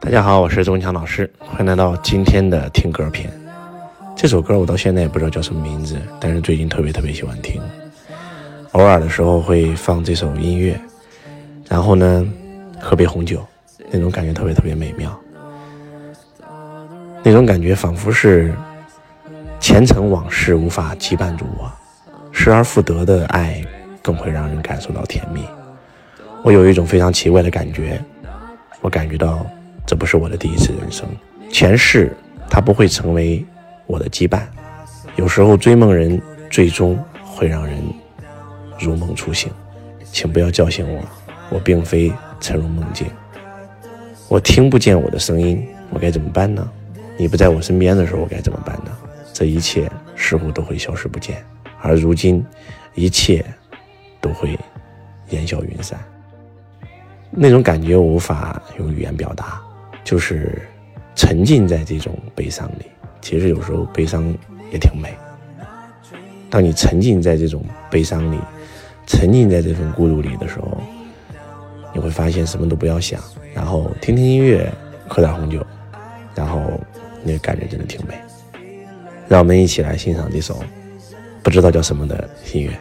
大家好，我是周文强老师，欢迎来到今天的听歌篇。这首歌我到现在也不知道叫什么名字，但是最近特别特别喜欢听，偶尔的时候会放这首音乐，然后呢喝杯红酒，那种感觉特别特别美妙，那种感觉仿佛是前尘往事无法羁绊住我，失而复得的爱更会让人感受到甜蜜。我有一种非常奇怪的感觉，我感觉到这不是我的第一次人生，前世它不会成为我的羁绊。有时候追梦人最终会让人如梦初醒，请不要叫醒我，我并非沉入梦境。我听不见我的声音，我该怎么办呢？你不在我身边的时候，我该怎么办呢？这一切似乎都会消失不见，而如今，一切都会烟消云散。那种感觉无法用语言表达，就是沉浸在这种悲伤里。其实有时候悲伤也挺美。当你沉浸在这种悲伤里，沉浸在这份孤独里的时候，你会发现什么都不要想，然后听听音乐，喝点红酒，然后那个感觉真的挺美。让我们一起来欣赏这首不知道叫什么的音乐。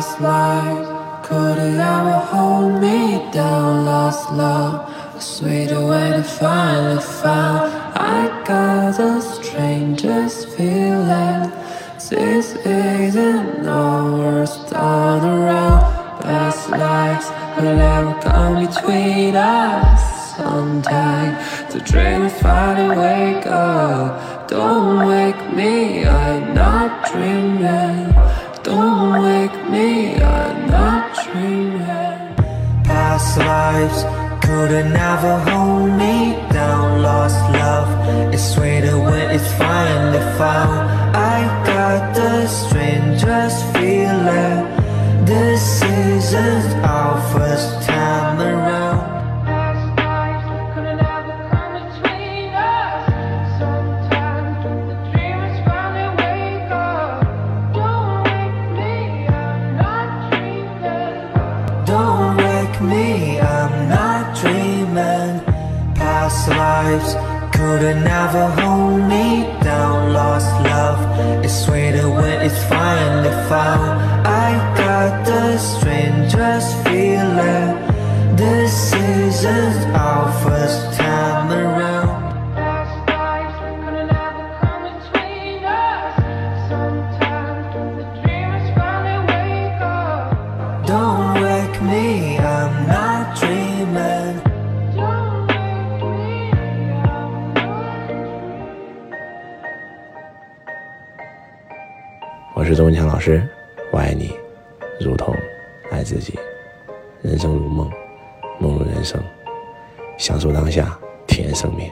Last life could it ever hold me down? Lost love, a sweeter way to finally found. I got the strangest feeling. This isn't worst time around. Past lives will never come between us. Sometime the dreams finally wake up. Don't wake me, I'm not dreaming. Don't wake me, I'm not dreaming. Past lives couldn't ever hold me down. Lost love is sweeter when it's finally found. I got the strangest feeling. This isn't our first Past lives couldn't ever hold me down. Lost love is sweeter when it's finally found. I got the strangest feeling. This isn't our first time around. Past 是周文强老师，我爱你，如同爱自己。人生如梦，梦如人生，享受当下，体验生命。